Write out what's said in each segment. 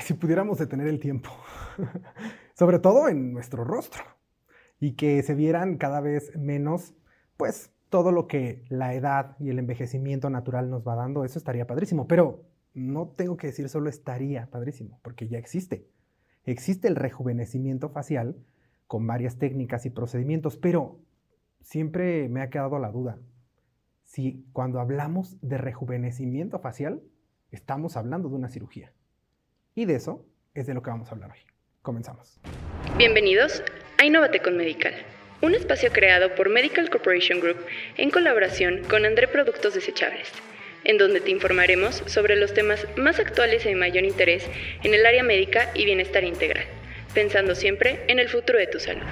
Si pudiéramos detener el tiempo, sobre todo en nuestro rostro, y que se vieran cada vez menos, pues, todo lo que la edad y el envejecimiento natural nos va dando, eso estaría padrísimo. Pero no tengo que decir solo estaría padrísimo, porque ya existe. Existe el rejuvenecimiento facial con varias técnicas y procedimientos, pero siempre me ha quedado la duda. Si cuando hablamos de rejuvenecimiento facial, estamos hablando de una cirugía. Y de eso es de lo que vamos a hablar hoy. Comenzamos. Bienvenidos a Innovate con Medical, un espacio creado por Medical Corporation Group en colaboración con André Productos Desechables, en donde te informaremos sobre los temas más actuales y de mayor interés en el área médica y bienestar integral, pensando siempre en el futuro de tu salud.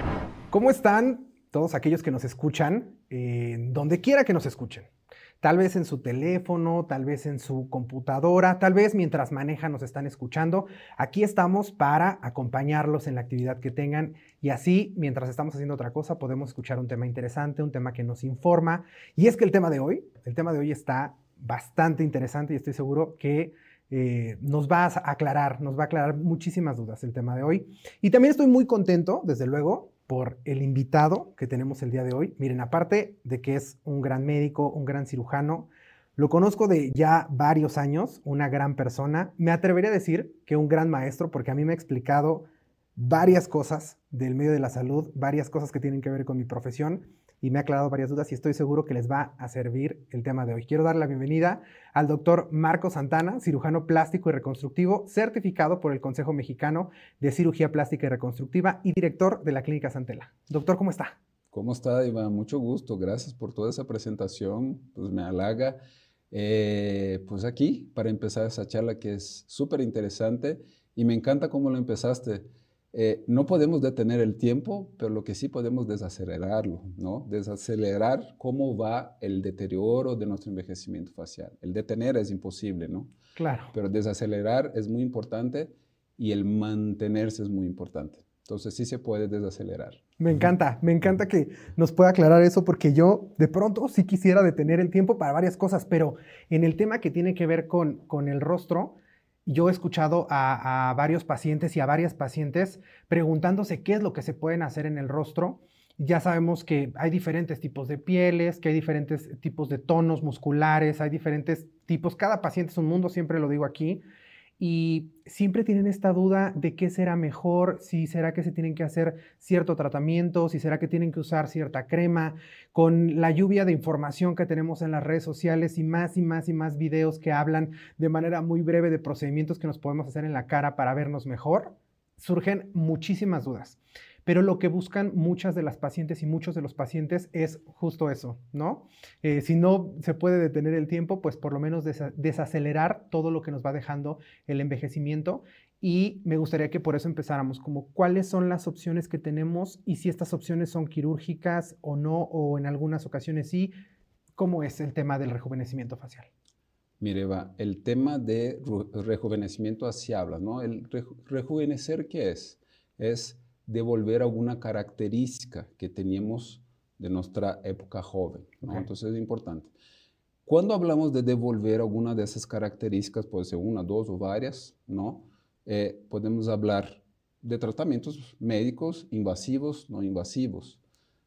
¿Cómo están? todos aquellos que nos escuchan, eh, donde quiera que nos escuchen. Tal vez en su teléfono, tal vez en su computadora, tal vez mientras manejan nos están escuchando. Aquí estamos para acompañarlos en la actividad que tengan y así, mientras estamos haciendo otra cosa, podemos escuchar un tema interesante, un tema que nos informa. Y es que el tema de hoy, el tema de hoy está bastante interesante y estoy seguro que eh, nos va a aclarar, nos va a aclarar muchísimas dudas el tema de hoy. Y también estoy muy contento, desde luego, por el invitado que tenemos el día de hoy. Miren, aparte de que es un gran médico, un gran cirujano, lo conozco de ya varios años, una gran persona. Me atrevería a decir que un gran maestro, porque a mí me ha explicado varias cosas del medio de la salud, varias cosas que tienen que ver con mi profesión y me ha aclarado varias dudas y estoy seguro que les va a servir el tema de hoy. Quiero dar la bienvenida al doctor Marco Santana, cirujano plástico y reconstructivo, certificado por el Consejo Mexicano de Cirugía Plástica y Reconstructiva y director de la Clínica Santela. Doctor, ¿cómo está? ¿Cómo está, Iván? Mucho gusto. Gracias por toda esa presentación. Pues me halaga. Eh, pues aquí, para empezar esa charla que es súper interesante y me encanta cómo lo empezaste eh, no podemos detener el tiempo, pero lo que sí podemos desacelerarlo, ¿no? Desacelerar cómo va el deterioro de nuestro envejecimiento facial. El detener es imposible, ¿no? Claro. Pero desacelerar es muy importante y el mantenerse es muy importante. Entonces sí se puede desacelerar. Me encanta, me encanta que nos pueda aclarar eso porque yo de pronto sí quisiera detener el tiempo para varias cosas, pero en el tema que tiene que ver con, con el rostro, yo he escuchado a, varios pacientes y a varias pacientes preguntándose qué es lo que se pueden hacer en el rostro. Ya sabemos que hay diferentes tipos de pieles, que hay diferentes tipos de tonos musculares, hay diferentes tipos. Cada paciente es un mundo, siempre lo digo aquí y siempre tienen esta duda de qué será mejor, si será que se tienen que hacer cierto tratamiento, si será que tienen que usar cierta crema, con la lluvia de información que tenemos en las redes sociales y más y más y más videos que hablan de manera muy breve de procedimientos que nos podemos hacer en la cara para vernos mejor, surgen muchísimas dudas. Pero lo que buscan muchas de las pacientes y muchos de los pacientes es justo eso, ¿no? Eh, si no se puede detener el tiempo, pues por lo menos desacelerar todo lo que nos va dejando el envejecimiento. Y me gustaría que por eso empezáramos, como cuáles son las opciones que tenemos y si estas opciones son quirúrgicas o no, o en algunas ocasiones sí, ¿cómo es el tema del rejuvenecimiento facial? Mire, Eva, el tema de rejuvenecimiento así habla, ¿no? El rejuvenecer, ¿qué es? Es devolver alguna característica que teníamos de nuestra época joven. Entonces es importante. Cuando hablamos de devolver alguna de esas características, puede ser una, dos o varias, ¿no? Eh, podemos hablar de tratamientos médicos invasivos, no invasivos.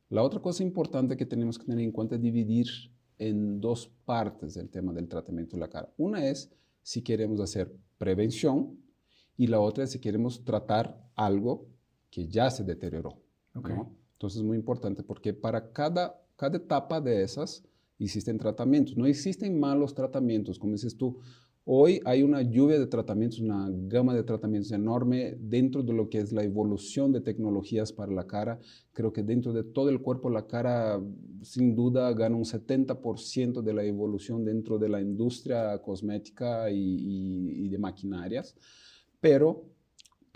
La otra cosa importante que tenemos que tener en cuenta es dividir en dos partes el tema del tratamiento de la cara. Una es si queremos hacer prevención y la otra es si queremos tratar algo que ya se deterioró. Entonces es muy importante porque para cada, cada etapa de esas existen tratamientos. No existen malos tratamientos, como dices tú. Hoy hay una lluvia de tratamientos, una gama de tratamientos enorme dentro de lo que es la evolución de tecnologías para la cara. Creo que dentro de todo el cuerpo la cara sin duda gana un 70% de la evolución dentro de la industria cosmética y, y de maquinarias. Pero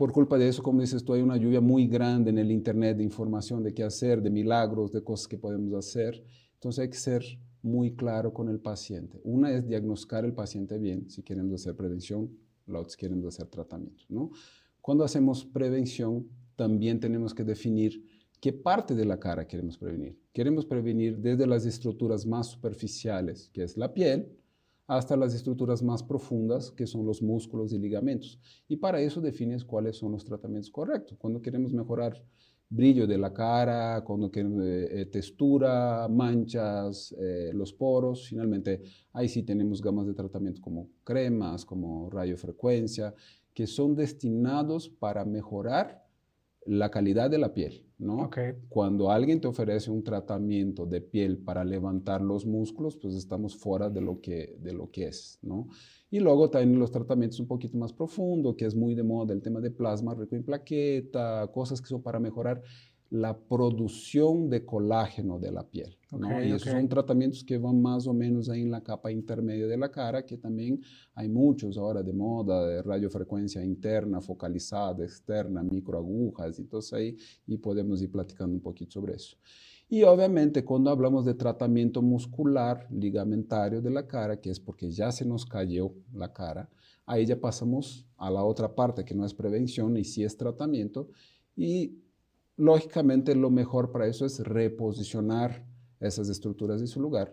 por culpa de eso, como dices tú, hay una lluvia muy grande en el Internet de información de qué hacer, de milagros, de cosas que podemos hacer. Entonces hay que ser muy claro con el paciente. Una es diagnosticar el paciente bien, si queremos hacer prevención, la otra si queremos hacer tratamiento. ¿no? Cuando hacemos prevención, también tenemos que definir qué parte de la cara queremos prevenir. Queremos prevenir desde las estructuras más superficiales, que es la piel, hasta las estructuras más profundas, que son los músculos y ligamentos. Y para eso defines cuáles son los tratamientos correctos. Cuando queremos mejorar brillo de la cara, cuando queremos eh, textura, manchas, eh, los poros, finalmente ahí sí tenemos gamas de tratamiento como cremas, como radiofrecuencia, que son destinados para mejorar la calidad de la piel. ¿no? Cuando alguien te ofrece un tratamiento de piel para levantar los músculos, pues estamos fuera de lo que, de lo que es, ¿no? Y luego también los tratamientos un poquito más profundos, que es muy de moda el tema de plasma rico en plaqueta, cosas que son para mejorar la producción de colágeno de la piel. ¿no? y esos son tratamientos que van más o menos ahí en la capa intermedia de la cara, que también hay muchos ahora de moda, de radiofrecuencia interna, focalizada, externa, microagujas, entonces ahí y podemos ir platicando un poquito sobre eso. Y obviamente cuando hablamos de tratamiento muscular ligamentario de la cara, que es porque ya se nos cayó la cara, ahí ya pasamos a la otra parte que no es prevención y sí es tratamiento. Y Lógicamente, lo mejor para eso es reposicionar esas estructuras en su lugar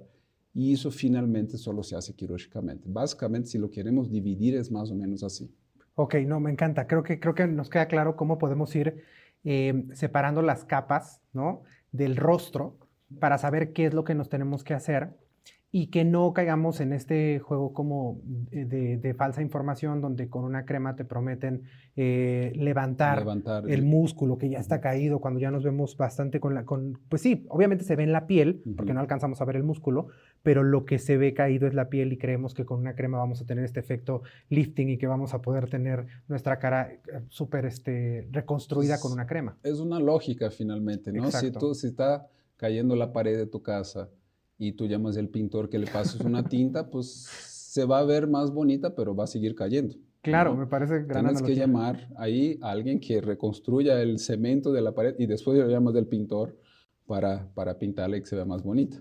y eso finalmente solo se hace quirúrgicamente. Básicamente, si lo queremos dividir, es más o menos así. Ok, no, me encanta. Creo que, creo que nos queda claro cómo podemos ir eh, separando las capas ¿no? del rostro para saber qué es lo que nos tenemos que hacer y que no caigamos en este juego como de, falsa información donde con una crema te prometen eh, levantar, el músculo que ya está caído cuando ya nos vemos bastante con la... Con, pues sí, obviamente se ve en la piel porque no alcanzamos a ver el músculo, pero lo que se ve caído es la piel y creemos que con una crema vamos a tener este efecto lifting y que vamos a poder tener nuestra cara eh, súper este, reconstruida con una crema. Es una lógica finalmente, ¿no? Si tú si está cayendo la pared de tu casa y tú llamas al pintor que le pases una tinta, pues se va a ver más bonita, pero va a seguir cayendo. Claro, me parece gran Tienes que llamar ahí a alguien que reconstruya el cemento de la pared y después lo llamas del pintor para, para pintarle y que se vea más bonita.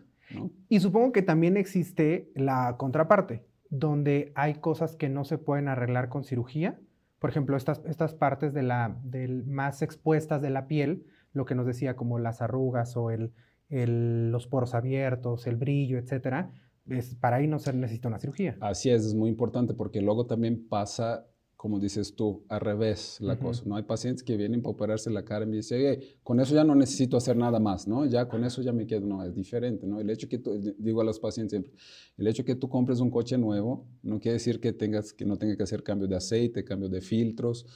Y supongo que también existe la contraparte, donde hay cosas que no se pueden arreglar con cirugía. Por ejemplo, estas, estas partes de la, del, más expuestas de la piel, lo que nos decía como las arrugas o el, los poros abiertos, el brillo, etcétera, es, para ahí no se necesita una cirugía. Así es, es muy importante porque luego también pasa, como dices tú, al revés la cosa. ¿no? Hay pacientes que vienen para operarse la cara y me dicen, con eso ya no necesito hacer nada más, ¿no? Ya con eso ya me quedo, no, es diferente, ¿no? El hecho que, tú, digo a los pacientes siempre, el hecho que tú compres un coche nuevo no quiere decir que, tengas, que no tengas que hacer cambio de aceite, cambio de filtros,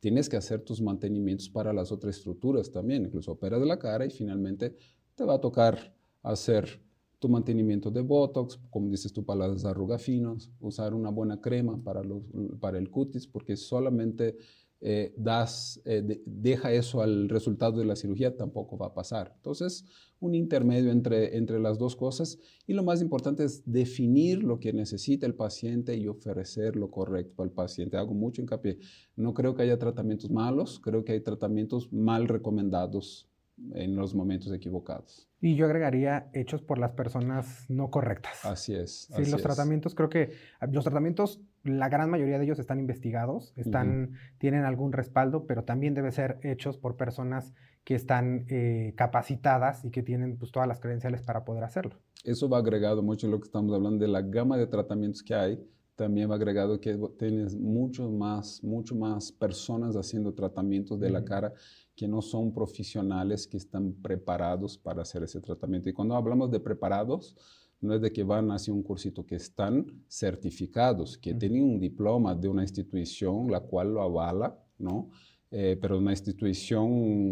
tienes que hacer tus mantenimientos para las otras estructuras también, incluso operas de la cara y finalmente te va a tocar hacer tu mantenimiento de Botox, como dices tú, para las arrugas finas, usar una buena crema para, los, para el cutis, porque solamente eh, das, eh, deja eso al resultado de la cirugía, tampoco va a pasar. Entonces, un intermedio entre, entre las dos cosas y lo más importante es definir lo que necesita el paciente y ofrecer lo correcto al paciente. Hago mucho hincapié. No creo que haya tratamientos malos, creo que hay tratamientos mal recomendados en los momentos equivocados. Y yo agregaría hechos por las personas no correctas. Así es. Sí, los tratamientos, creo que los tratamientos, la gran mayoría de ellos están investigados, están, tienen algún respaldo, pero también debe ser hechos por personas que están eh, capacitadas y que tienen pues, todas las credenciales para poder hacerlo. Eso va agregado mucho en lo que estamos hablando de la gama de tratamientos que hay. También va agregado que tienes mucho más, mucho más personas haciendo tratamientos de la cara que no son profesionales que están preparados para hacer ese tratamiento. Y cuando hablamos de preparados, no es de que van hacia un cursito, que están certificados, que tienen un diploma de una institución la cual lo avala, ¿no? Eh, pero una institución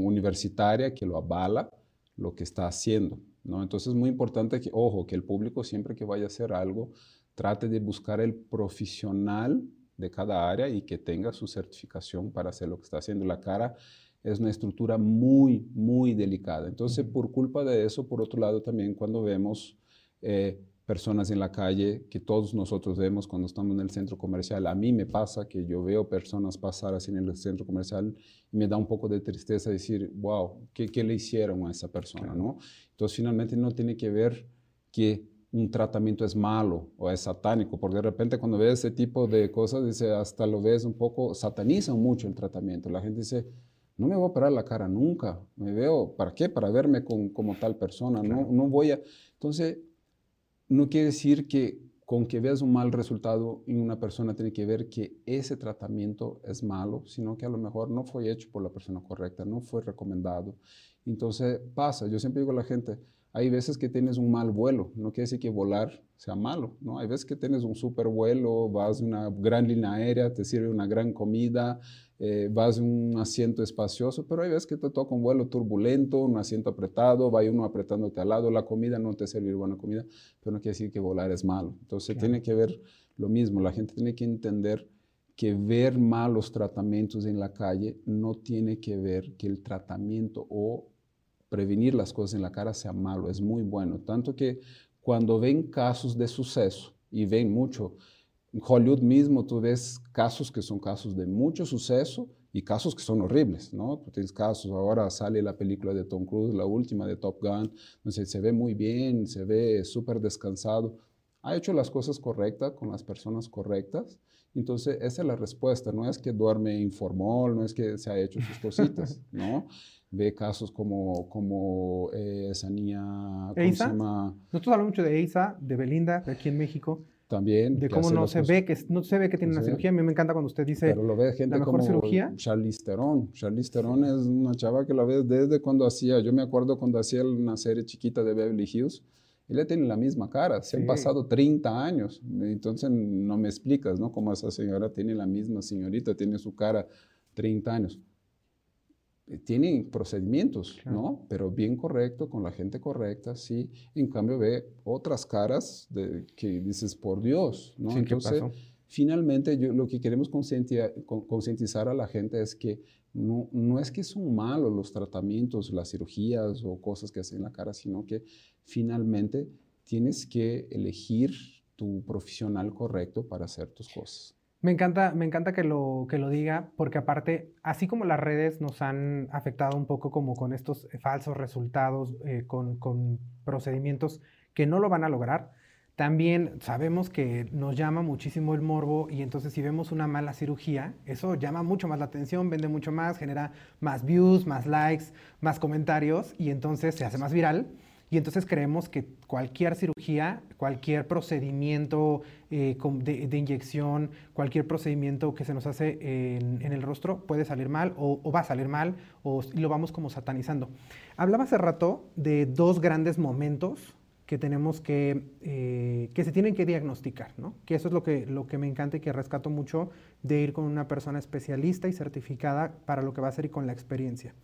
universitaria que lo avala lo que está haciendo, ¿no? Entonces es muy importante que, ojo, que el público siempre que vaya a hacer algo, trate de buscar el profesional de cada área y que tenga su certificación para hacer lo que está haciendo. La cara es una estructura muy, muy delicada. Entonces, por culpa de eso, por otro lado, también cuando vemos eh, personas en la calle, que todos nosotros vemos cuando estamos en el centro comercial, a mí me pasa que yo veo personas pasar así en el centro comercial y me da un poco de tristeza decir, wow, ¿qué, qué le hicieron a esa persona? ¿no? Entonces, finalmente no tiene que ver que un tratamiento es malo o es satánico, porque de repente cuando ves ese tipo de cosas, dice, hasta lo ves un poco, satanizan mucho el tratamiento. La gente dice, no me voy a operar la cara nunca. Me veo, ¿para qué? Para verme como tal persona. No, no voy a... Entonces, no quiere decir que con que veas un mal resultado en una persona tiene que ver que ese tratamiento es malo, sino que a lo mejor no fue hecho por la persona correcta, no fue recomendado. Entonces pasa, yo siempre digo a la gente, hay veces que tienes un mal vuelo, no quiere decir que volar sea malo, ¿no? Hay veces que tienes un super vuelo, vas de una gran línea aérea, te sirve una gran comida, eh, vas en un asiento espacioso, pero hay veces que te toca un vuelo turbulento, un asiento apretado, va uno apretándote al lado, la comida no te sirve buena comida, pero no quiere decir que volar es malo. Entonces tiene que ver lo mismo, la gente tiene que entender que ver malos tratamientos en la calle no tiene que ver que el tratamiento o prevenir las cosas en la cara sea malo, es muy bueno. Tanto que cuando ven casos de suceso, y ven mucho, Hollywood mismo tú ves casos que son casos de mucho suceso y casos que son horribles, ¿no? Tú tienes casos, ahora sale la película de Tom Cruise, la última de Top Gun, entonces se ve muy bien, se ve súper descansado, ha hecho las cosas correctas con las personas correctas, entonces esa es la respuesta, no es que duerme informal, no es que se ha hecho sus cositas, ¿no? ve casos como, como eh, esa niña, ¿cómo se llama? Nosotros hablamos mucho de Eisa, de Belinda, de aquí en México. También. De cómo no se, ve que, no se ve que tiene una cirugía. A mí me encanta cuando usted dice Pero lo ve gente la mejor como cirugía. Charlize Theron. Charlize Theron es una chava que la ves desde cuando hacía, yo me acuerdo cuando hacía una serie chiquita de Beverly Hills, ella tiene la misma cara, se han pasado 30 años, entonces no me explicas, ¿no? Cómo esa señora tiene la misma señorita, tiene su cara 30 años. Eh, tienen procedimientos, ¿no? Pero bien correcto, con la gente correcta, sí. En cambio ve otras caras de, que dices, por Dios, ¿no? Sí, Entonces, finalmente yo, lo que queremos concientizar a la gente es que no, no es que son malos los tratamientos, las cirugías o cosas que hacen en la cara, sino que finalmente tienes que elegir tu profesional correcto para hacer tus cosas. Me encanta, me encanta que lo, que lo diga, porque aparte, así como las redes nos han afectado un poco como con estos falsos resultados, eh, con, con, procedimientos que no lo van a lograr, también sabemos que nos llama muchísimo el morbo y entonces si vemos una mala cirugía, eso llama mucho más la atención, vende mucho más, genera más views, más likes, más comentarios y entonces se hace más viral. Y entonces creemos que cualquier cirugía, cualquier procedimiento eh, de, inyección, cualquier procedimiento que se nos hace en, el rostro puede salir mal o, va a salir mal o lo vamos como satanizando. Hablaba hace rato de dos grandes momentos que tenemos que, eh, que se tienen que diagnosticar, ¿no? Que eso es lo que, lo que me encanta y que rescato mucho de ir con una persona especialista y certificada para lo que va a hacer y con la experiencia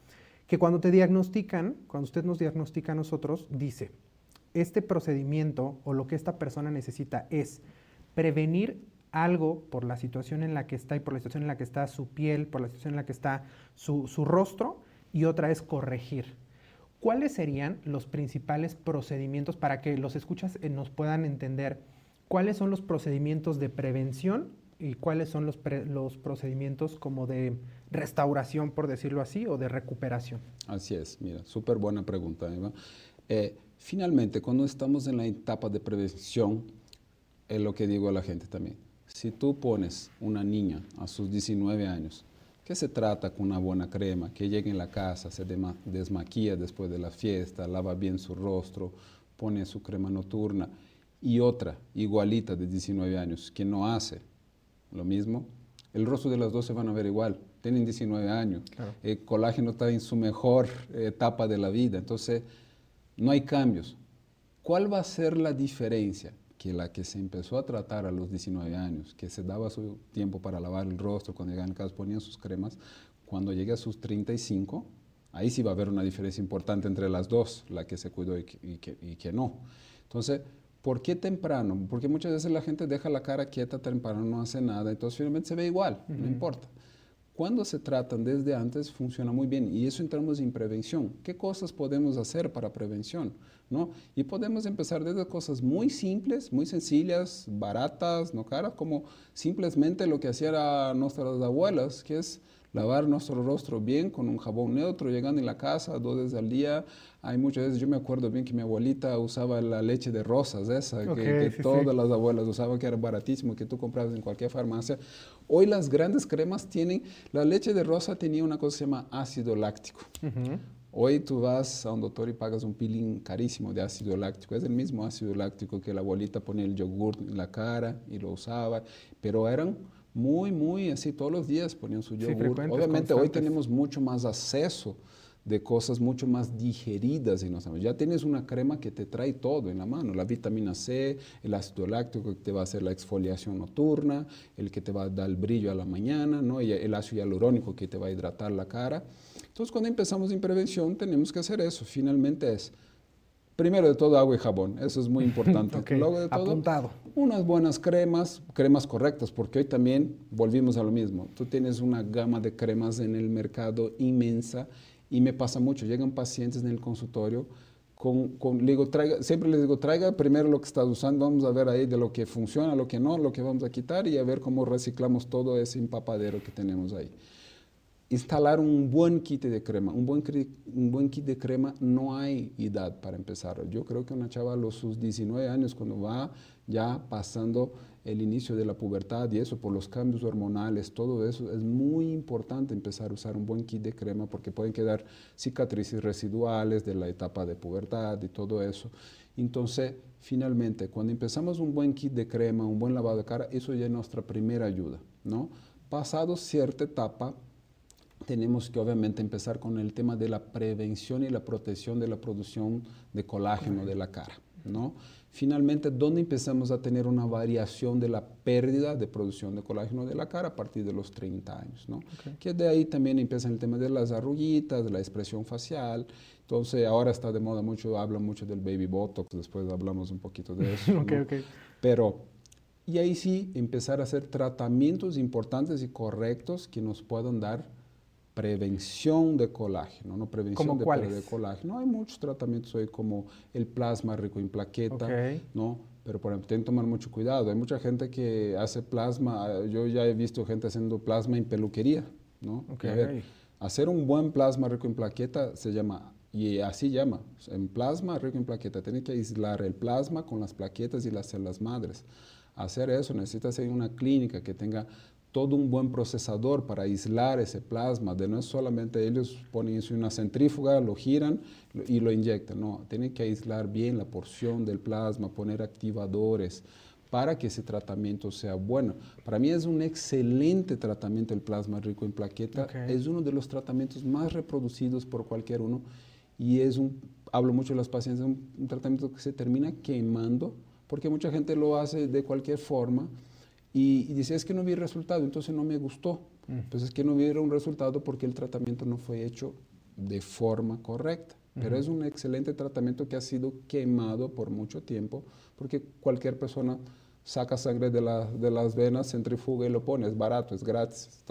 que cuando te diagnostican, cuando usted nos diagnostica a nosotros, dice, este procedimiento o lo que esta persona necesita es prevenir algo por la situación en la que está y por la situación en la que está su piel, por la situación en la que está su, rostro, y otra es corregir. ¿Cuáles serían los principales procedimientos para que los escuchas eh, nos puedan entender cuáles son los procedimientos de prevención y cuáles son los, los procedimientos como de restauración, por decirlo así, o de recuperación? Así es, mira, súper buena pregunta, Eva. Eh, finalmente, cuando estamos en la etapa de prevención, es lo que digo a la gente también. Si tú pones una niña a sus 19 años, que se trata con una buena crema, que llegue en la casa, se desmaquilla después de la fiesta, lava bien su rostro, pone su crema nocturna, y otra igualita de 19 años que no hace lo mismo, el rostro de las dos se van a ver igual tienen 19 años, el colágeno está en su mejor etapa de la vida, entonces no hay cambios. ¿Cuál va a ser la diferencia? Que la que se empezó a tratar a los 19 años, que se daba su tiempo para lavar el rostro, cuando llegaban casa ponían sus cremas, cuando llegue a sus 35, ahí sí va a haber una diferencia importante entre las dos, la que se cuidó y que, no. Entonces, ¿por qué temprano? Porque muchas veces la gente deja la cara quieta temprano, no hace nada, entonces finalmente se ve igual, no importa. Cuando se tratan desde antes funciona muy bien y eso entramos en prevención. ¿Qué cosas podemos hacer para prevención? ¿No? Y podemos empezar desde cosas muy simples, muy sencillas, baratas, no caras, como simplemente lo que hacían nuestras abuelas, que es lavar nuestro rostro bien con un jabón neutro, llegando en la casa dos veces al día. Hay muchas veces, yo me acuerdo bien que mi abuelita usaba la leche de rosas, esa, que, todas las abuelas usaban, que era baratísimo, que tú comprabas en cualquier farmacia. Hoy las grandes cremas tienen, la leche de rosa tenía una cosa que se llama ácido láctico. Hoy tú vas a un doctor y pagas un peeling carísimo de ácido láctico. Es el mismo ácido láctico que la abuelita ponía el yogur en la cara y lo usaba, pero eran muy, muy así, todos los días ponían su yogur. Obviamente hoy tenemos mucho más acceso de cosas mucho más digeridas en los Ya tienes una crema que te trae todo en la mano, la vitamina C, el ácido láctico que te va a hacer la exfoliación nocturna, el que te va a dar el brillo a la mañana, ¿no? y el ácido hialurónico que te va a hidratar la cara. Entonces cuando empezamos en prevención tenemos que hacer eso. Finalmente es, primero de todo agua y jabón, eso es muy importante. Luego de todo, Apuntado. unas buenas cremas, cremas correctas, porque hoy también volvimos a lo mismo. Tú tienes una gama de cremas en el mercado inmensa y me pasa mucho, llegan pacientes en el consultorio con, con digo, traiga, siempre les digo, traiga primero lo que estás usando, vamos a ver ahí de lo que funciona, lo que no, lo que vamos a quitar y a ver cómo reciclamos todo ese empapadero que tenemos ahí. Instalar un buen kit de crema, un buen, un buen kit de crema, no hay edad para empezar. Yo creo que una chava a los sus 19 años, cuando va ya pasando el inicio de la pubertad y eso, por los cambios hormonales, todo eso, es muy importante empezar a usar un buen kit de crema porque pueden quedar cicatrices residuales de la etapa de pubertad y todo eso. Entonces, finalmente, cuando empezamos un buen kit de crema, un buen lavado de cara, eso ya es nuestra primera ayuda, ¿no? Pasado cierta etapa, tenemos que obviamente empezar con el tema de la prevención y la protección de la producción de colágeno de la cara, ¿no? Finalmente, ¿dónde empezamos a tener una variación de la pérdida de producción de colágeno de la cara a partir de los 30 años, ¿no? Que de ahí también empieza el tema de las arruguitas, de la expresión facial. Entonces, ahora está de moda mucho, habla mucho del baby botox, después hablamos un poquito de eso. okay, okay. Pero, y ahí sí, empezar a hacer tratamientos importantes y correctos que nos puedan dar prevención de colágeno, no prevención de pérdida de colágeno. Hay muchos tratamientos hoy como el plasma rico en plaqueta, ¿no? Pero por ejemplo, tienen que tomar mucho cuidado. Hay mucha gente que hace plasma, yo ya he visto gente haciendo plasma en peluquería, ¿no? hacer un buen plasma rico en plaqueta se llama, y así llama, en plasma rico en plaqueta. Tiene que aislar el plasma con las plaquetas y las células madres. Hacer eso necesita ser una clínica que tenga todo un buen procesador para aislar ese plasma, de no es solamente ellos ponen eso en una centrífuga, lo giran y lo inyectan, no, tienen que aislar bien la porción del plasma, poner activadores para que ese tratamiento sea bueno. Para mí es un excelente tratamiento el plasma rico en plaqueta, es uno de los tratamientos más reproducidos por cualquier uno y es un, hablo mucho de los pacientes, un, un tratamiento que se termina quemando, porque mucha gente lo hace de cualquier forma, y, dice, es que no vi resultado, entonces no me gustó. Mm. Pues es que no vieron resultado porque el tratamiento no fue hecho de forma correcta. Pero es un excelente tratamiento que ha sido quemado por mucho tiempo, porque cualquier persona saca sangre de, de las venas, centrifuga y lo pone, es barato, es gratis.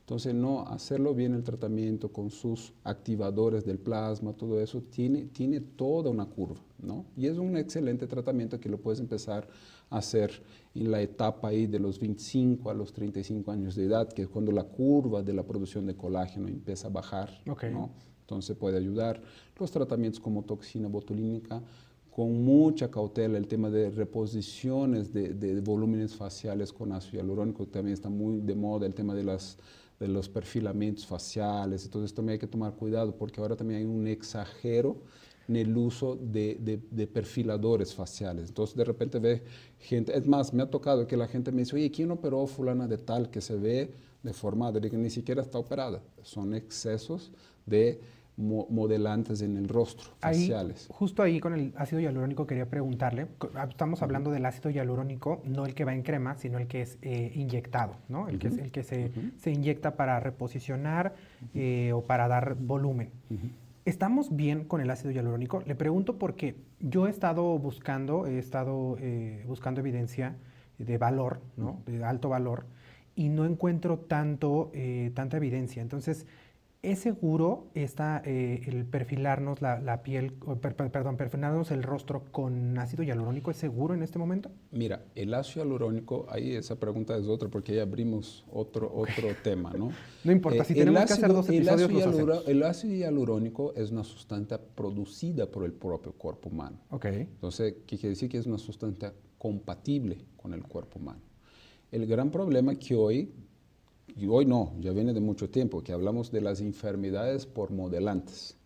Entonces, no, hacerlo bien el tratamiento con sus activadores del plasma, todo eso, tiene, tiene toda una curva, ¿no? Y es un excelente tratamiento que lo puedes empezar hacer en la etapa ahí de los 25 a los 35 años de edad, que es cuando la curva de la producción de colágeno empieza a bajar. ¿no? Entonces puede ayudar. Los tratamientos como toxina botulínica, con mucha cautela, el tema de reposiciones de, de, volúmenes faciales con ácido hialurónico también está muy de moda, el tema de, las, de los perfilamientos faciales, entonces también hay que tomar cuidado porque ahora también hay un exagero en el uso de, de, perfiladores faciales. Entonces, de repente ve gente, es más, me ha tocado que la gente me dice, oye, ¿quién operó fulana de tal que se ve deformada? Y que ni siquiera está operada. Son excesos de modelantes en el rostro, faciales. Justo ahí con el ácido hialurónico quería preguntarle, ah, estamos hablando del ácido hialurónico, no el que va en crema, sino el que es eh, inyectado, ¿no? El que, es, el que se, se inyecta para reposicionar eh, o para dar volumen. ¿Estamos bien con el ácido hialurónico? Le pregunto porque yo he estado buscando, he estado eh, buscando evidencia de valor, ¿no? de alto valor, y no encuentro tanto, eh, tanta evidencia. Entonces, ¿Es seguro esta, eh, el perfilarnos la, piel, perdón, perfilarnos el rostro con ácido hialurónico? ¿Es seguro en este momento? Mira, el ácido hialurónico, ahí esa pregunta es otra porque ahí abrimos otro, otro tema, ¿no? No importa, si eh, tenemos que hacer dos episodios, el ácido, el ácido hialurónico es una sustancia producida por el propio cuerpo humano. Ok. Entonces, ¿qué quiere decir? Que es una sustancia compatible con el cuerpo humano. El gran problema que hoy y hoy no, ya viene de mucho tiempo, que hablamos de las enfermedades por modelantes.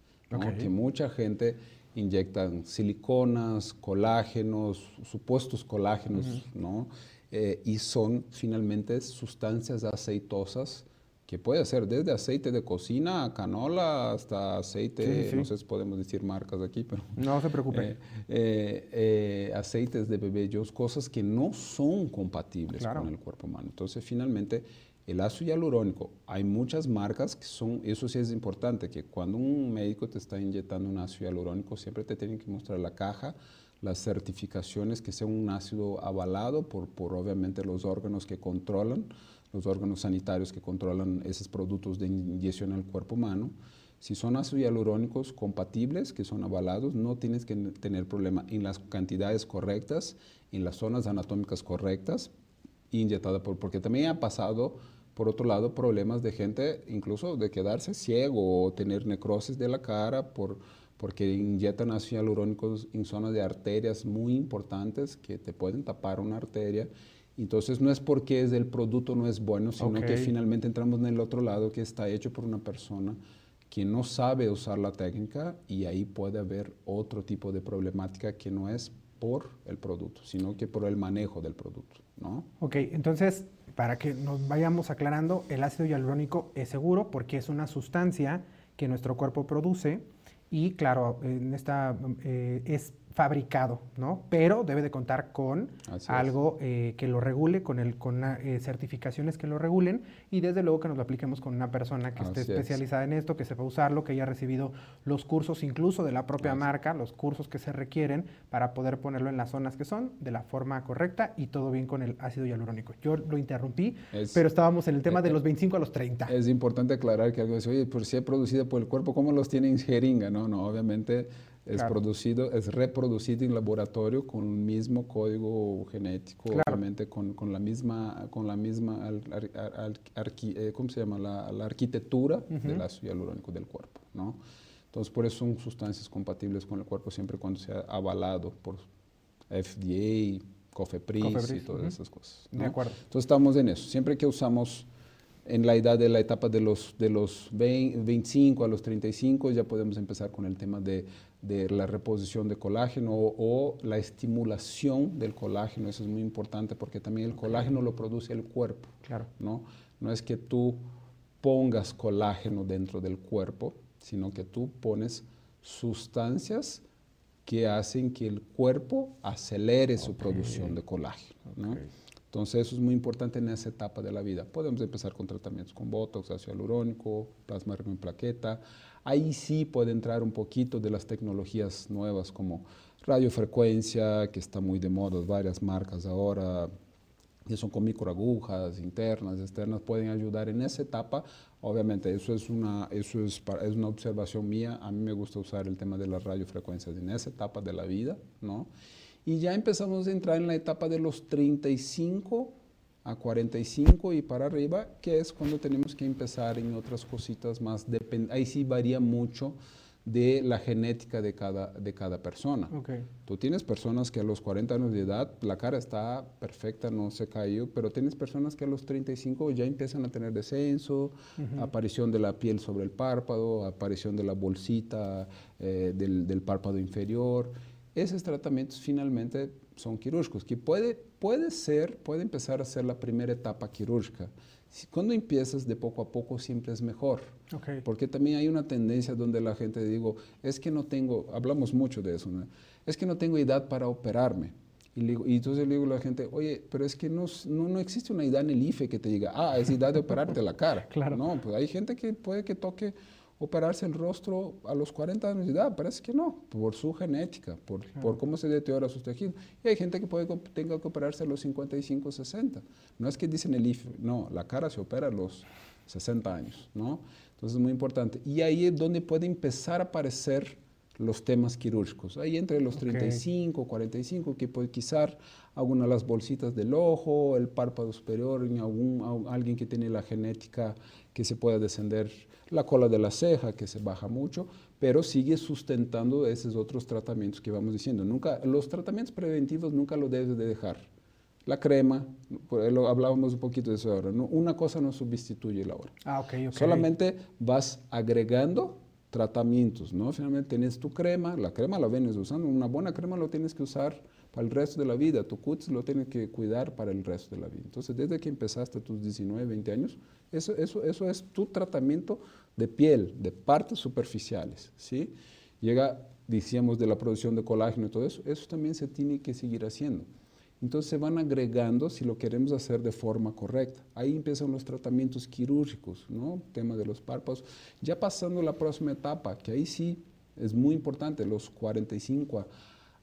que mucha gente inyecta siliconas, colágenos, supuestos colágenos, ¿no? Eh, y son finalmente sustancias aceitosas que puede ser desde aceite de cocina, canola, hasta aceite, no sé si podemos decir marcas aquí, pero... No se preocupe. Eh, eh, aceites de bebellos, cosas que no son compatibles con el cuerpo humano. Entonces, finalmente, el ácido hialurónico, hay muchas marcas que son, eso sí es importante, que cuando un médico te está inyectando un ácido hialurónico, siempre te tienen que mostrar la caja, las certificaciones, que sea un ácido avalado por, por obviamente los órganos que controlan, los órganos sanitarios que controlan esos productos de inyección al cuerpo humano. Si son ácidos hialurónicos compatibles, que son avalados, no tienes que tener problema en las cantidades correctas, en las zonas anatómicas correctas, inyectada por, porque también ha pasado, por otro lado, problemas de gente incluso de quedarse ciego o tener necrosis de la cara por, porque inyectan ácido hialurónico en zonas de arterias muy importantes que te pueden tapar una arteria. Entonces no es porque es el producto no es bueno, sino que finalmente entramos en el otro lado que está hecho por una persona que no sabe usar la técnica y ahí puede haber otro tipo de problemática que no es por el producto, sino que por el manejo del producto. ¿no? Ok, entonces, para que nos vayamos aclarando, el ácido hialurónico es seguro porque es una sustancia que nuestro cuerpo produce y claro, en esta eh, es fabricado, ¿no? Pero debe de contar con algo eh, que lo regule, con, el, con eh, certificaciones que lo regulen y desde luego que nos lo apliquemos con una persona que esté especializada en esto, que sepa usarlo, que haya recibido los cursos incluso de la propia marca, los cursos que se requieren para poder ponerlo en las zonas que son de la forma correcta y todo bien con el ácido hialurónico. Yo lo interrumpí, pero estábamos en el tema de eh, los 25 a los 30. Es importante aclarar que algo dice, oye, por si es producido por el cuerpo, ¿cómo los tienen en jeringa? No, no, obviamente es producido, es reproducido en laboratorio con el mismo código genético, obviamente con, con, la misma, con la misma eh, ¿cómo se llama? La, arquitectura del ácido hialurónico del cuerpo, ¿no? Entonces, por eso son sustancias compatibles con el cuerpo siempre cuando sea avalado por FDA, COFEPRIS, y todas esas cosas. De acuerdo. Entonces, estamos en eso. Siempre que usamos en la edad de la etapa de los, de los 25 a los 35 ya podemos empezar con el tema de, de la reposición de colágeno o, la estimulación del colágeno. Eso es muy importante porque también el colágeno lo produce el cuerpo. Claro. ¿no? no es que tú pongas colágeno dentro del cuerpo, sino que tú pones sustancias que hacen que el cuerpo acelere su producción de colágeno. ¿no? Entonces eso es muy importante en esa etapa de la vida. Podemos empezar con tratamientos con Botox, ácido hialurónico, plasma en plaqueta. Ahí sí puede entrar un poquito de las tecnologías nuevas como radiofrecuencia, que está muy de moda, varias marcas ahora, que son con microagujas internas, externas, pueden ayudar en esa etapa. Obviamente, eso es una, eso es, es una observación mía. A mí me gusta usar el tema de las radiofrecuencias en esa etapa de la vida, ¿no? Y ya empezamos a entrar en la etapa de los 35 a 45 y para arriba, que es cuando tenemos que empezar en otras cositas más. Ahí sí varía mucho de la genética de cada, de cada persona. Tú tienes personas que a los 40 años de edad la cara está perfecta, no se cayó, pero tienes personas que a los 35 ya empiezan a tener descenso, aparición de la piel sobre el párpado, aparición de la bolsita eh, del, del párpado inferior esos tratamientos finalmente son quirúrgicos, que puede, puede ser, puede empezar a ser la primera etapa quirúrgica. Cuando empiezas de poco a poco siempre es mejor, porque también hay una tendencia donde la gente digo, es que no tengo, hablamos mucho de eso, es que no tengo edad para operarme. Y, y, entonces le digo a la gente, oye, pero es que no, no, no, existe una edad en el IFE que te diga, ah, es edad de operarte la cara. claro. No, pues hay gente que puede que toque operarse el rostro a los 40 años de edad, parece que no, por su genética, por, por cómo se deteriora sus tejidos. Y hay gente que puede tenga que operarse a los 55, 60. No es que dicen el IFE, no, la cara se opera a los 60 años, ¿no? Entonces es muy importante. Y ahí es donde puede empezar a aparecer los temas quirúrgicos. Ahí entre los 35, 45, que puede quizás alguna de las bolsitas del ojo, el párpado superior, en algún, alguien que tiene la genética que se pueda descender la cola de la ceja, que se baja mucho, pero sigue sustentando esos otros tratamientos que vamos diciendo. Nunca, los tratamientos preventivos nunca lo debes de dejar. La crema, lo hablábamos un poquito de eso ahora, una cosa no sustituye la otra. Ah, okay, Solamente vas agregando tratamientos, ¿no? Finalmente tienes tu crema, la crema la vienes usando, una buena crema lo tienes que usar para el resto de la vida, tu cutis lo tienes que cuidar para el resto de la vida. Entonces, desde que empezaste tus 19, 20 años, eso, eso, eso es tu tratamiento de piel, de partes superficiales, ¿sí? Llega, decíamos, de la producción de colágeno y todo eso, eso también se tiene que seguir haciendo. Entonces se van agregando si lo queremos hacer de forma correcta. Ahí empiezan los tratamientos quirúrgicos, ¿no? Tema de los párpados. Ya pasando la próxima etapa, que ahí sí es muy importante, los 45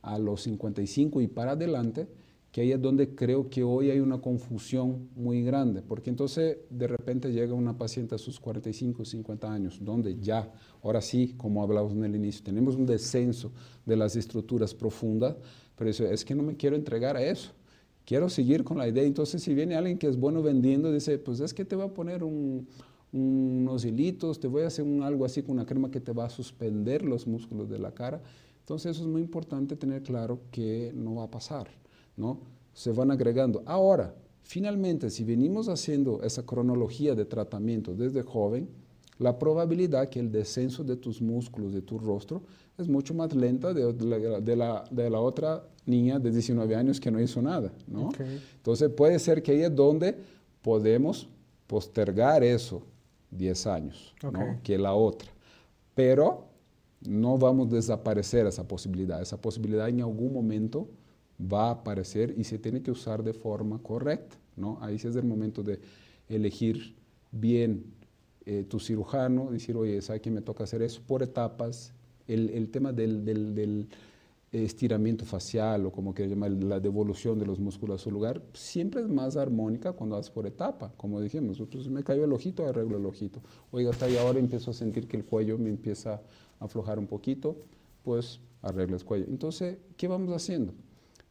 a, los 55 y para adelante, que ahí es donde creo que hoy hay una confusión muy grande, porque entonces de repente llega una paciente a sus 45, 50 años, donde ya, ahora sí, como hablamos en el inicio, tenemos un descenso de las estructuras profundas, pero eso, es que no me quiero entregar a eso. Quiero seguir con la idea. Entonces, si viene alguien que es bueno vendiendo, dice, pues es que te va a poner unos hilitos, te voy a hacer un, algo así con una crema que te va a suspender los músculos de la cara. Entonces, eso es muy importante tener claro que no va a pasar, ¿no? Se van agregando. Ahora, finalmente, si venimos haciendo esa cronología de tratamiento desde joven, la probabilidad que el descenso de tus músculos, de tu rostro, es mucho más lenta de, de, la, de la, otra niña de 19 años que no hizo nada. ¿no? Entonces puede ser que ahí es donde podemos postergar eso 10 años, ¿no? que la otra. Pero no vamos a desaparecer esa posibilidad. Esa posibilidad en algún momento va a aparecer y se tiene que usar de forma correcta. ¿no? Ahí sí es el momento de elegir bien eh, tu cirujano, decir, oye, ¿sabe que me toca hacer eso por etapas? El, el tema del, del, del, estiramiento facial o como que llamar la devolución de los músculos a su lugar, siempre es más armónica cuando haces por etapa. Como dijimos, nosotros me cayó el ojito, arreglo el ojito. Oiga, hasta ahí ahora empiezo a sentir que el cuello me empieza a aflojar un poquito, pues arreglo el cuello. Entonces, ¿qué vamos haciendo?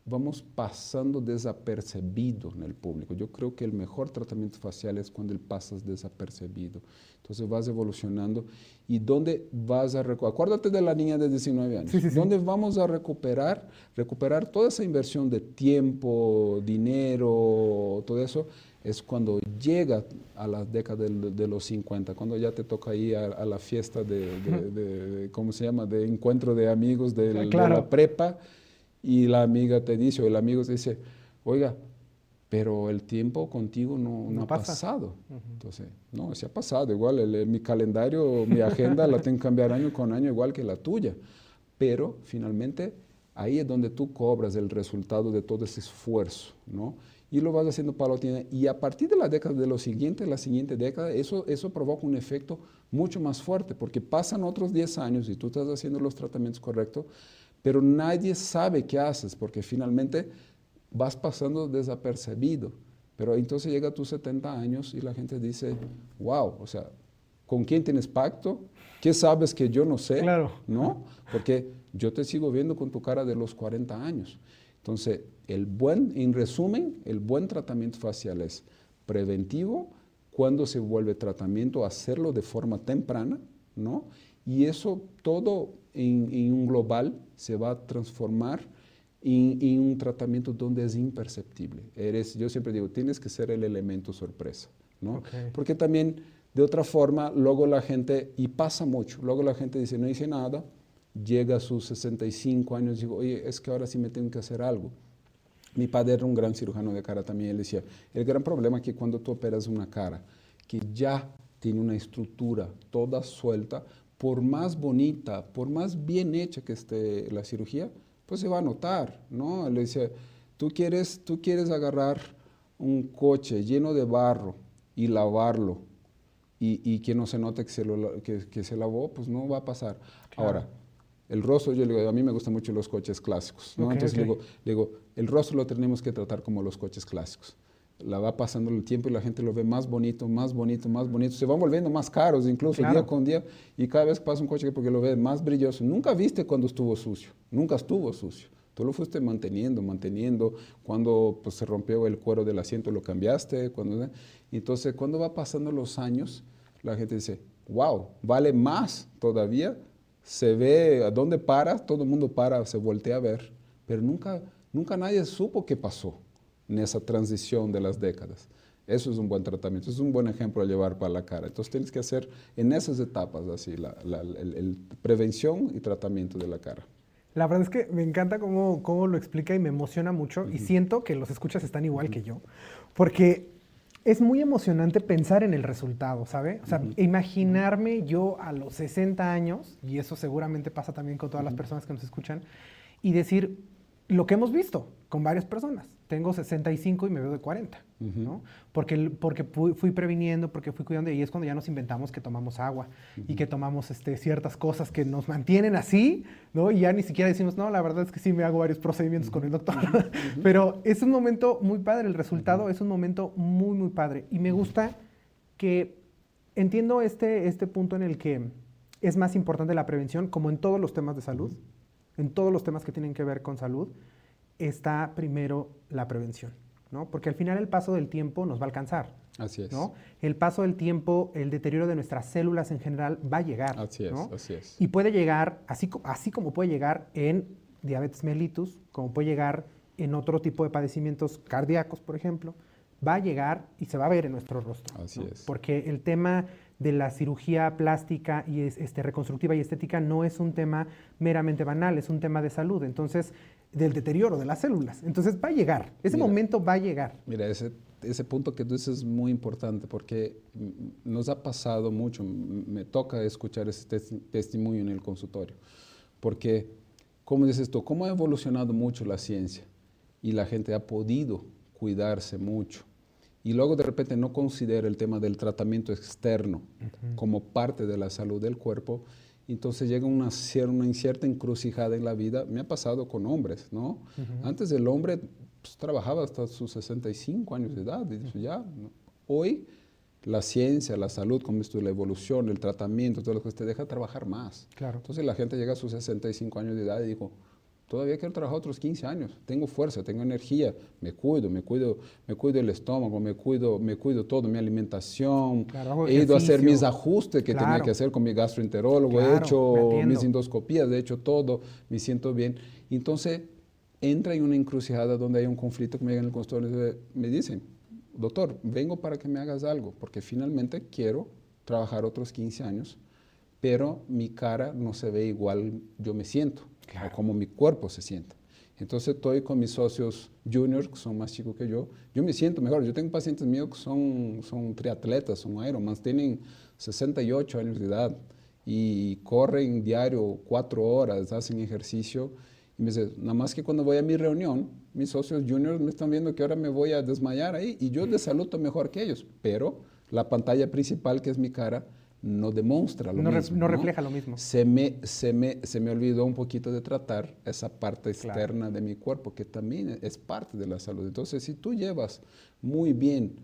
Vamos pasando desapercibido en el público. Yo creo que el mejor tratamiento facial es cuando el pasas desapercibido. Entonces vas evolucionando. Y dónde vas a recuperar, acuérdate de la niña de 19 años, ¿dónde vamos a recuperar, recuperar toda esa inversión de tiempo, dinero, todo eso, es cuando llega a la década de, los 50, cuando ya te toca ir a, la fiesta de, ¿cómo se llama?, de encuentro de amigos de, de la prepa y la amiga te dice, o el amigo te dice, oiga, pero el tiempo contigo no, ha pasado. Entonces, no, se ha pasado. Igual mi calendario, mi agenda la tengo que cambiar año con año, igual que la tuya. Pero finalmente ahí es donde tú cobras el resultado de todo ese esfuerzo, ¿no? Y lo vas haciendo paulatinamente. Y a partir de la década de los siguientes, la siguiente década, eso, eso provoca un efecto mucho más fuerte, porque pasan otros 10 años y tú estás haciendo los tratamientos correctos, pero nadie sabe qué haces porque finalmente vas pasando desapercibido. Pero entonces llega a tus 70 años y la gente dice, wow, o sea, ¿con quién tienes pacto? ¿Qué sabes que yo no sé? Claro. ¿No? Porque yo te sigo viendo con tu cara de los 40 años. Entonces, el buen, en resumen, el buen tratamiento facial es preventivo, cuando se vuelve tratamiento, hacerlo de forma temprana, ¿no? Y eso todo en, un global se va a transformar en, un tratamiento donde es imperceptible. Eres, yo siempre digo, tienes que ser el elemento sorpresa, ¿no? Porque también, de otra forma, luego la gente, y pasa mucho, luego la gente dice, no hice nada, llega a sus 65 años y digo, oye, es que ahora sí me tengo que hacer algo. Mi padre era un gran cirujano de cara también, él decía, el gran problema es que cuando tú operas una cara que ya tiene una estructura toda suelta, por más bonita, por más bien hecha que esté la cirugía, pues se va a notar, ¿no? Le dice, tú quieres, tú quieres agarrar un coche lleno de barro y lavarlo y, que no se note que se, que, se, lavó, pues no va a pasar. Ahora, el rostro, yo le digo, a mí me gustan mucho los coches clásicos, ¿no? Entonces digo, le digo, el rostro lo tenemos que tratar como los coches clásicos la va pasando el tiempo y la gente lo ve más bonito, más bonito, más bonito. Se van volviendo más caros incluso día con día. Y cada vez que pasa un coche porque lo ve más brilloso. Nunca viste cuando estuvo sucio. Nunca estuvo sucio. Tú lo fuiste manteniendo, manteniendo. Cuando pues, se rompió el cuero del asiento lo cambiaste. Cuando, entonces, cuando va pasando los años, la gente dice, wow, vale más todavía. Se ve a dónde para, todo el mundo para, se voltea a ver. Pero nunca, nunca nadie supo qué pasó en esa transición de las décadas. Eso es un buen tratamiento, es un buen ejemplo a llevar para la cara. Entonces tienes que hacer en esas etapas así, la, el, prevención y tratamiento de la cara. La verdad es que me encanta cómo, cómo lo explica y me emociona mucho y siento que los escuchas están igual que yo, porque es muy emocionante pensar en el resultado, ¿sabe? O sea, imaginarme yo a los 60 años, y eso seguramente pasa también con todas las personas que nos escuchan, y decir lo que hemos visto con varias personas. Tengo 65 y me veo de 40, ¿no? Porque, porque fui previniendo, porque fui cuidando, y es cuando ya nos inventamos que tomamos agua y que tomamos este, ciertas cosas que nos mantienen así, ¿no? Y ya ni siquiera decimos, no, la verdad es que sí me hago varios procedimientos con el doctor. Pero es un momento muy padre, el resultado es un momento muy, muy padre. Y me gusta que entiendo este, este punto en el que es más importante la prevención, como en todos los temas de salud, en todos los temas que tienen que ver con salud está primero la prevención, ¿no? Porque al final el paso del tiempo nos va a alcanzar. Así es. ¿no? El paso del tiempo, el deterioro de nuestras células en general va a llegar. Así es, así es. Y puede llegar, así, así como puede llegar en diabetes mellitus, como puede llegar en otro tipo de padecimientos cardíacos, por ejemplo, va a llegar y se va a ver en nuestro rostro. Así es. Porque el tema de la cirugía plástica y este, reconstructiva y estética no es un tema meramente banal, es un tema de salud. Entonces, del deterioro de las células. Entonces va a llegar, ese momento va a llegar. Mira, ese, ese punto que tú dices es muy importante porque nos ha pasado mucho, me toca escuchar ese testimonio en el consultorio, porque, como dices tú, cómo ha evolucionado mucho la ciencia y la gente ha podido cuidarse mucho y luego de repente no considera el tema del tratamiento externo como parte de la salud del cuerpo entonces llega una, una incierta encrucijada en la vida. Me ha pasado con hombres, ¿no? Antes el hombre pues, trabajaba hasta sus 65 años de edad. Y ya, Hoy la ciencia, la salud, como esto, la evolución, el tratamiento, todo lo que te deja trabajar más. Claro. Entonces la gente llega a sus 65 años de edad y digo, Todavía quiero trabajar otros 15 años. Tengo fuerza, tengo energía, me cuido, me cuido, me cuido el estómago, me cuido, me cuido todo, mi alimentación. he ido a hacer mis ajustes que tenía que hacer con mi gastroenterólogo, he hecho mis endoscopías, he hecho todo, me siento bien. Entonces, entra en una encrucijada donde hay un conflicto que me en el consultorio me dicen, doctor, vengo para que me hagas algo, porque finalmente quiero trabajar otros 15 años, pero mi cara no se ve igual yo me siento claro. cómo mi cuerpo se siente. Entonces estoy con mis socios juniors, que son más chicos que yo. Yo me siento mejor. Yo tengo pacientes míos que son, son triatletas, son Ironmans, tienen 68 años de edad y corren diario cuatro horas, hacen ejercicio. Y me dice, nada más que cuando voy a mi reunión, mis socios juniors me están viendo que ahora me voy a desmayar ahí y yo de salud mejor que ellos. Pero la pantalla principal, que es mi cara, no demuestra lo mismo. no, refleja lo mismo. Se me, se, me, se me olvidó un poquito de tratar esa parte externa de mi cuerpo, que también es parte de la salud. Entonces, si tú llevas muy bien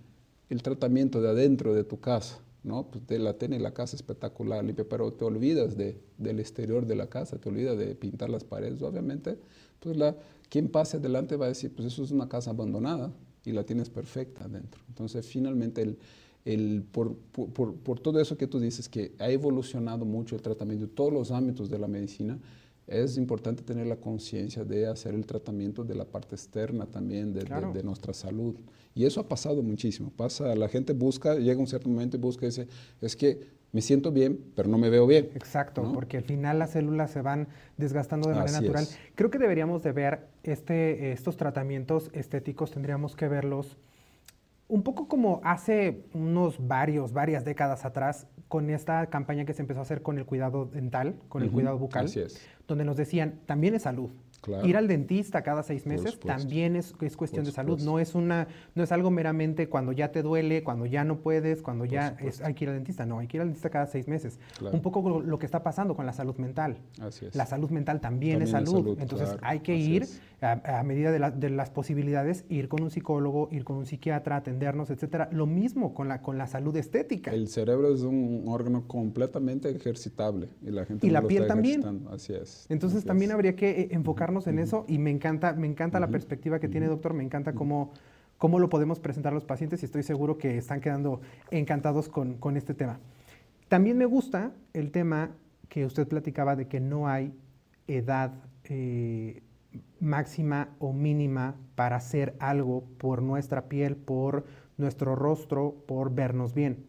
el tratamiento de adentro de tu casa, ¿no? Pues te la tiene la casa espectacular, pero te olvidas de, del exterior de la casa, te olvidas de pintar las paredes, obviamente, pues la, quien pase adelante va a decir, pues eso es una casa abandonada y la tienes perfecta adentro. Entonces, finalmente, el, el, por, por, por, todo eso que tú dices, que ha evolucionado mucho el tratamiento en todos los ámbitos de la medicina, es importante tener la conciencia de hacer el tratamiento de la parte externa también de, de, nuestra salud. Y eso ha pasado muchísimo. Pasa, la gente busca, llega un cierto momento y busca y dice, es que me siento bien, pero no me veo bien. Exacto, porque al final las células se van desgastando de manera natural. Creo que deberíamos de ver este, estos tratamientos estéticos, tendríamos que verlos un poco como hace unos varios, varias décadas atrás, con esta campaña que se empezó a hacer con el cuidado dental, con el cuidado bucal, donde nos decían, también es salud. Ir al dentista cada seis meses también es, es cuestión de salud. No es, una, no es algo meramente cuando ya te duele, cuando ya no puedes, cuando ya es, hay que ir al dentista. No, hay que ir al dentista cada seis meses. Un poco lo que está pasando con la salud mental. La salud mental también, es salud. Entonces hay que ir a, medida de, las posibilidades, ir con un psicólogo, ir con un psiquiatra, atendernos, etcétera. Lo mismo con la, con la salud estética. El cerebro es un órgano completamente ejercitable y la gente y la piel también. Así es. Entonces también habría que eh, enfocarnos en eso y me encanta, me encanta la perspectiva que tiene, doctor. Me encanta cómo cómo lo podemos presentar a los pacientes y estoy seguro que están quedando encantados con, con, este tema. También me gusta el tema que usted platicaba de que no hay edad eh, máxima o mínima para hacer algo por nuestra piel, por nuestro rostro por vernos bien.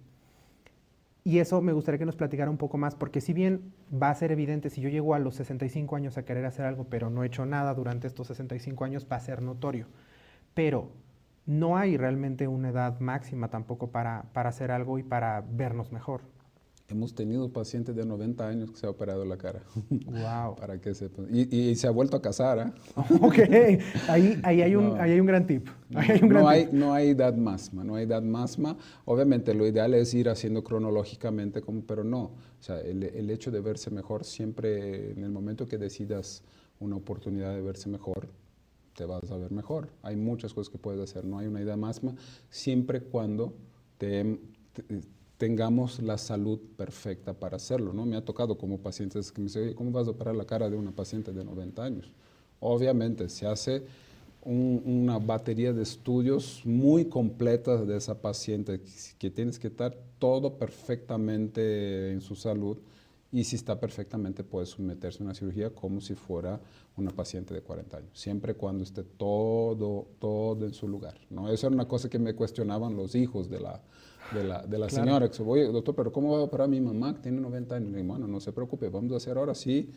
Y eso me gustaría que nos platicara un poco más, porque si bien va a ser evidente, si yo llego a los 65 años a querer hacer algo, pero no he hecho nada durante estos 65 años, va a ser notorio. Pero no hay realmente una edad máxima tampoco para, para hacer algo y para vernos mejor. Hemos tenido pacientes de 90 años que se ha operado la cara. Wow. Para que sepan. Y, y, se ha vuelto a casar. ¿eh? Ok, ahí, ahí, hay un, ahí hay un gran tip. Ahí hay un gran no, hay, no hay edad máxima, no hay edad máxima. Obviamente lo ideal es ir haciendo cronológicamente, como, pero no. O sea, el, el hecho de verse mejor siempre, en el momento que decidas una oportunidad de verse mejor, te vas a ver mejor. Hay muchas cosas que puedes hacer, no hay una edad máxima, siempre cuando te tengamos la salud perfecta para hacerlo. ¿no? Me ha tocado como pacientes que me dicen, ¿cómo vas a operar la cara de una paciente de 90 años? Obviamente, se hace un, una batería de estudios muy completa de esa paciente, que tienes que estar todo perfectamente en su salud y si está perfectamente puede someterse a una cirugía como si fuera una paciente de 40 años, siempre cuando esté todo, todo en su lugar. ¿no? Eso era una cosa que me cuestionaban los hijos de la, de la, de la señora, que oye, doctor, pero ¿cómo va a operar mi mamá que tiene 90 años? Y bueno, no se preocupe, vamos a hacer ahora sí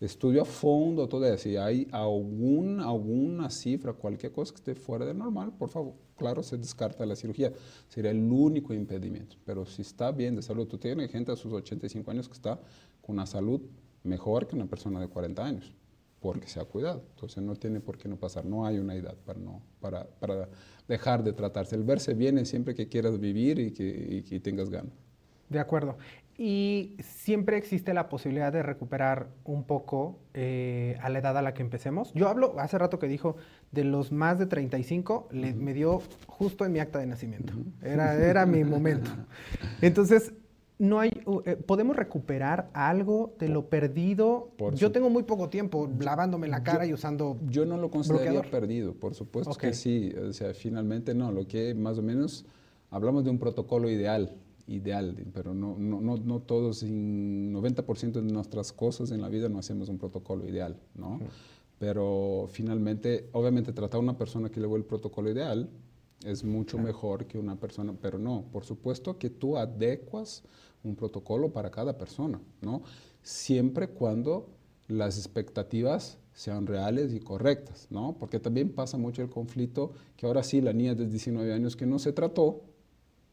estudio a fondo todo eso. Si hay algún, alguna cifra, cualquier cosa que esté fuera de normal, por favor, claro, se descarta la cirugía. Sería el único impedimento. Pero si está bien de salud, tú tienes gente a sus 85 años que está con una salud mejor que una persona de 40 años, porque se ha cuidado. Entonces no tiene por qué no pasar. No hay una edad para, no, para, para dejar de tratarse. El verse viene siempre que quieras vivir y que, y que tengas ganas. De acuerdo. Y siempre existe la posibilidad de recuperar un poco eh, a la edad a la que empecemos. Yo hablo, hace rato que dijo, de los más de 35, le, me dio justo en mi acta de nacimiento. Era, era mi momento. Entonces, no hay, eh, podemos recuperar algo de lo perdido. Por yo tengo muy poco tiempo lavándome la cara yo, y usando. Yo no lo consideraría perdido, por supuesto okay. que sí. O sea, finalmente no. Lo que más o menos hablamos de un protocolo ideal ideal, pero no, no, no, no todos, 90% de nuestras cosas en la vida no hacemos un protocolo ideal, ¿no? Pero finalmente, obviamente tratar a una persona que le el protocolo ideal es mucho claro. mejor que una persona, pero no, por supuesto que tú adecuas un protocolo para cada persona, ¿no? Siempre cuando las expectativas sean reales y correctas, ¿no? Porque también pasa mucho el conflicto que ahora sí la niña de 19 años que no se trató,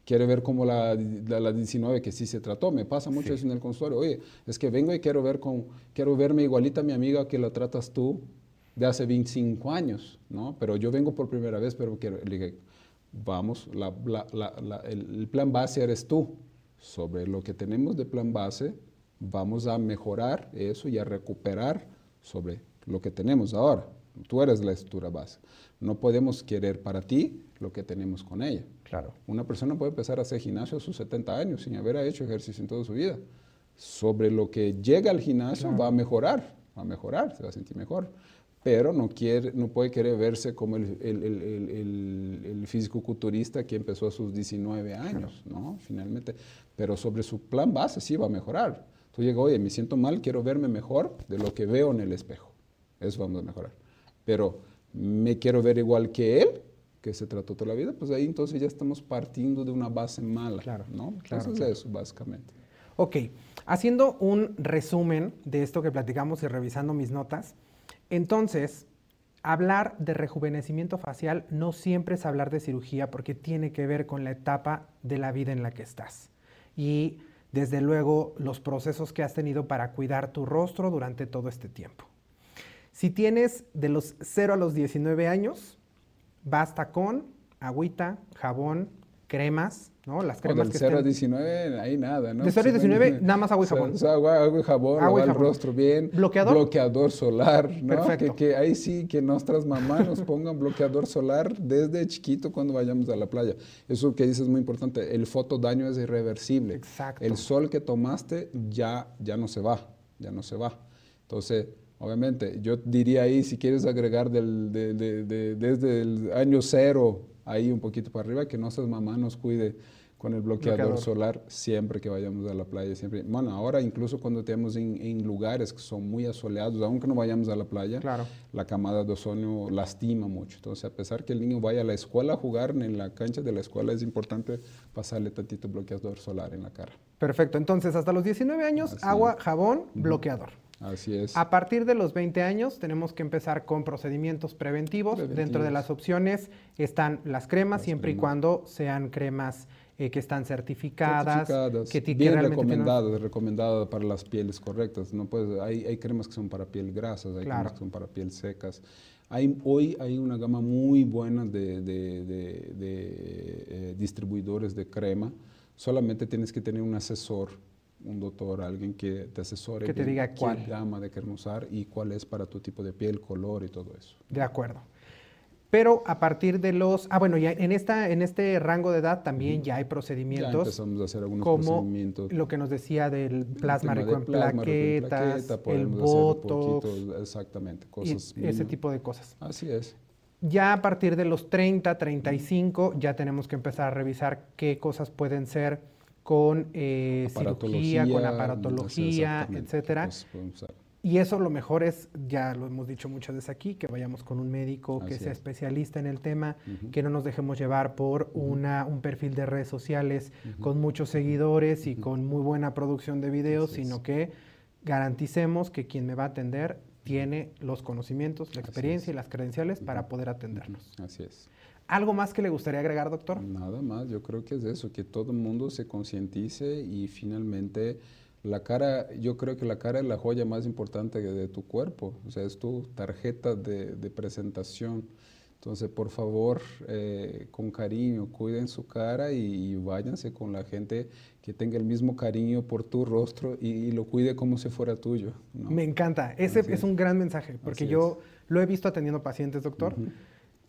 quiere ver como la, la, la, 19 que sí se trató. Me pasa mucho sí. eso en el consultorio. Oye, es que vengo y quiero, ver con, quiero verme igualita a mi amiga que la tratas tú de hace 25 años, ¿no? Pero yo vengo por primera vez, pero quiero, le dije, vamos, la, el, el plan base eres tú. Sobre lo que tenemos de plan base, vamos a mejorar eso y a recuperar sobre lo que tenemos ahora. Tú eres la estructura base. No podemos querer para ti lo que tenemos con ella. Claro. Una persona puede empezar a hacer gimnasio a sus 70 años sin haber hecho ejercicio en toda su vida. Sobre lo que llega al gimnasio claro. va a mejorar, va a mejorar, se va a sentir mejor. Pero no, quiere, no puede querer verse como el, el, el, el físico-culturista que empezó a sus 19 años. ¿no? Finalmente. Pero sobre su plan base sí va a mejorar. Tú llegas, oye, me siento mal, quiero verme mejor de lo que veo en el espejo. Eso vamos a mejorar. Pero me quiero ver igual que él, que se trató toda la vida, pues ahí entonces ya estamos partiendo de una base mala, claro, ¿no? Claro, entonces claro. eso, básicamente. Ok, haciendo un resumen de esto que platicamos y revisando mis notas, entonces, hablar de rejuvenecimiento facial no siempre es hablar de cirugía porque tiene que ver con la etapa de la vida en la que estás. Y desde luego los procesos que has tenido para cuidar tu rostro durante todo este tiempo. Si tienes de los 0 a los 19 años, basta con agüita, jabón, cremas, ¿no? Las cremas o del que 0 a 19, ahí nada, ¿no? De 0 a 19, nada más agua y jabón. O sea, agua, agua y jabón, agua y jabón. el rostro bien. ¿Bloqueador? Bloqueador solar, ¿no? Perfecto. Que, que ahí sí, que nuestras mamás nos pongan bloqueador solar desde chiquito cuando vayamos a la playa. Eso que dices es muy importante. El fotodaño es irreversible. Exacto. El sol que tomaste ya, ya no se va, ya no se va. Entonces, Obviamente, yo diría ahí, si quieres agregar del, de, de, de, desde el año cero, ahí un poquito para arriba, que nuestras mamás nos cuide con el bloqueador, solar siempre que vayamos a la playa. Siempre. Bueno, ahora incluso cuando tenemos en, lugares que son muy asoleados, aunque no vayamos a la playa, claro. la camada de ozono lastima mucho. Entonces, a pesar que el niño vaya a la escuela a jugar en la cancha de la escuela, es importante pasarle tantito bloqueador solar en la cara. Perfecto. Entonces, hasta los 19 años, agua, jabón, bloqueador. Así es. A partir de los 20 años tenemos que empezar con procedimientos preventivos. Dentro de las opciones están las cremas, siempre y cuando sean cremas eh, que están certificadas, que, bien recomendadas, recomendadas para las pieles correctas. No puede, hay, hay, cremas que son para piel grasas, hay cremas que son para piel secas. Hay, hoy hay una gama muy buena de, de, de, eh, distribuidores de crema. Solamente tienes que tener un asesor, un doctor, alguien que te asesore. Que te diga cuál. Gama de crema usar y cuál es para tu tipo de piel, color y todo eso. De acuerdo. Pero a partir de los, ah bueno, ya en esta en este rango de edad también ya hay procedimientos. Ya empezamos a hacer algunos como procedimientos. lo que nos decía del plasma rico en plaquetas, el botox, exactamente, cosas ese tipo de cosas. Así es. Ya a partir de los 30, 35 ya tenemos que empezar a revisar qué cosas pueden ser con eh, cirugía, con aparatología, etcétera. Y eso lo mejor es, ya lo hemos dicho muchas veces aquí, que vayamos con un médico que sea especialista en el tema, que no nos dejemos llevar por una, un perfil de redes sociales con muchos seguidores y con muy buena producción de videos, sino que garanticemos que quien me va a atender tiene los conocimientos, la experiencia y las credenciales para poder atendernos. Así es. ¿Algo más que le gustaría agregar, doctor? Nada más, yo creo que es eso, que todo el mundo se concientice y finalmente la cara, yo creo que la cara es la joya más importante de tu cuerpo, o sea, es tu tarjeta de, presentación. Entonces, por favor, eh, con cariño, cuiden su cara y, váyanse con la gente que tenga el mismo cariño por tu rostro y, lo cuide como si fuera tuyo. Me encanta, ese es. un gran mensaje, porque yo lo he visto atendiendo pacientes, doctor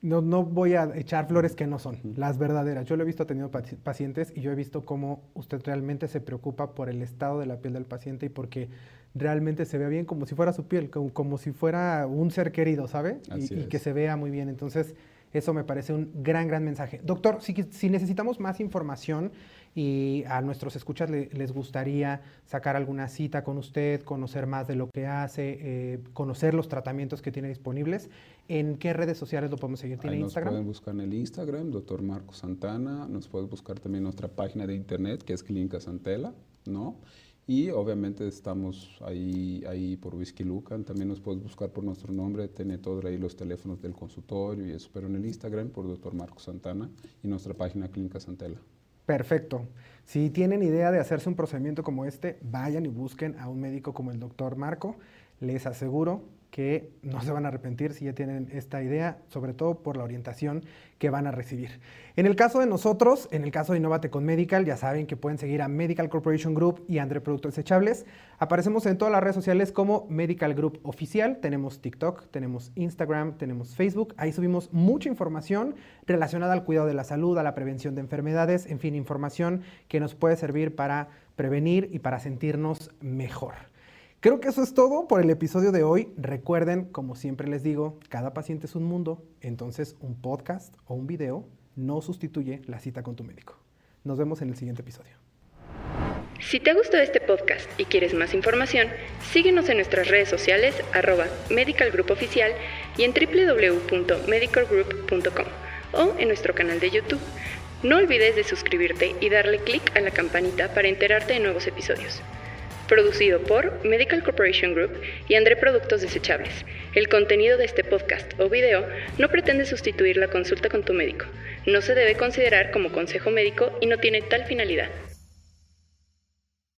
no, no voy a echar flores que no son, las verdaderas. Yo lo he visto teniendo pacientes y yo he visto cómo usted realmente se preocupa por el estado de la piel del paciente y porque realmente se vea bien como si fuera su piel, como, si fuera un ser querido, ¿sabe? Y, y, que se vea muy bien. Entonces, eso me parece un gran, gran mensaje. Doctor, si, si necesitamos más información y a nuestros escuchas les gustaría sacar alguna cita con usted, conocer más de lo que hace, eh, conocer los tratamientos que tiene disponibles, ¿en qué redes sociales lo podemos seguir? ¿Tiene Instagram? Nos pueden buscar en el Instagram, doctor Marco Santana. Nos pueden buscar también en nuestra página de internet, que es Clínica Santela, ¿no? Y obviamente estamos ahí, ahí por Whisky Lucan. También nos puedes buscar por nuestro nombre. Tiene todos ahí los teléfonos del consultorio y eso. Pero en el Instagram por Dr. Marco Santana y nuestra página Clínica Santela. Perfecto. Si tienen idea de hacerse un procedimiento como este, vayan y busquen a un médico como el doctor Marco. Les aseguro que no se van a arrepentir si ya tienen esta idea, sobre todo por la orientación que van a recibir. En el caso de nosotros, en el caso de Innovate con Medical, ya saben que pueden seguir a Medical Corporation Group y Andre Productos Desechables. Aparecemos en todas las redes sociales como Medical Group Oficial. Tenemos TikTok, tenemos Instagram, tenemos Facebook. Ahí subimos mucha información relacionada al cuidado de la salud, a la prevención de enfermedades, en fin, información que nos puede servir para prevenir y para sentirnos mejor. Creo que eso es todo por el episodio de hoy. Recuerden, como siempre les digo, cada paciente es un mundo, entonces un podcast o un video no sustituye la cita con tu médico. Nos vemos en el siguiente episodio. Si te gustó este podcast y quieres más información, síguenos en nuestras redes sociales arroba Medical Group Oficial y en www.medicalgroup.com o en nuestro canal de YouTube. No olvides de suscribirte y darle clic a la campanita para enterarte de nuevos episodios. Producido por Medical Corporation Group y André Productos Desechables. El contenido de este podcast o video no pretende sustituir la consulta con tu médico. No se debe considerar como consejo médico y no tiene tal finalidad.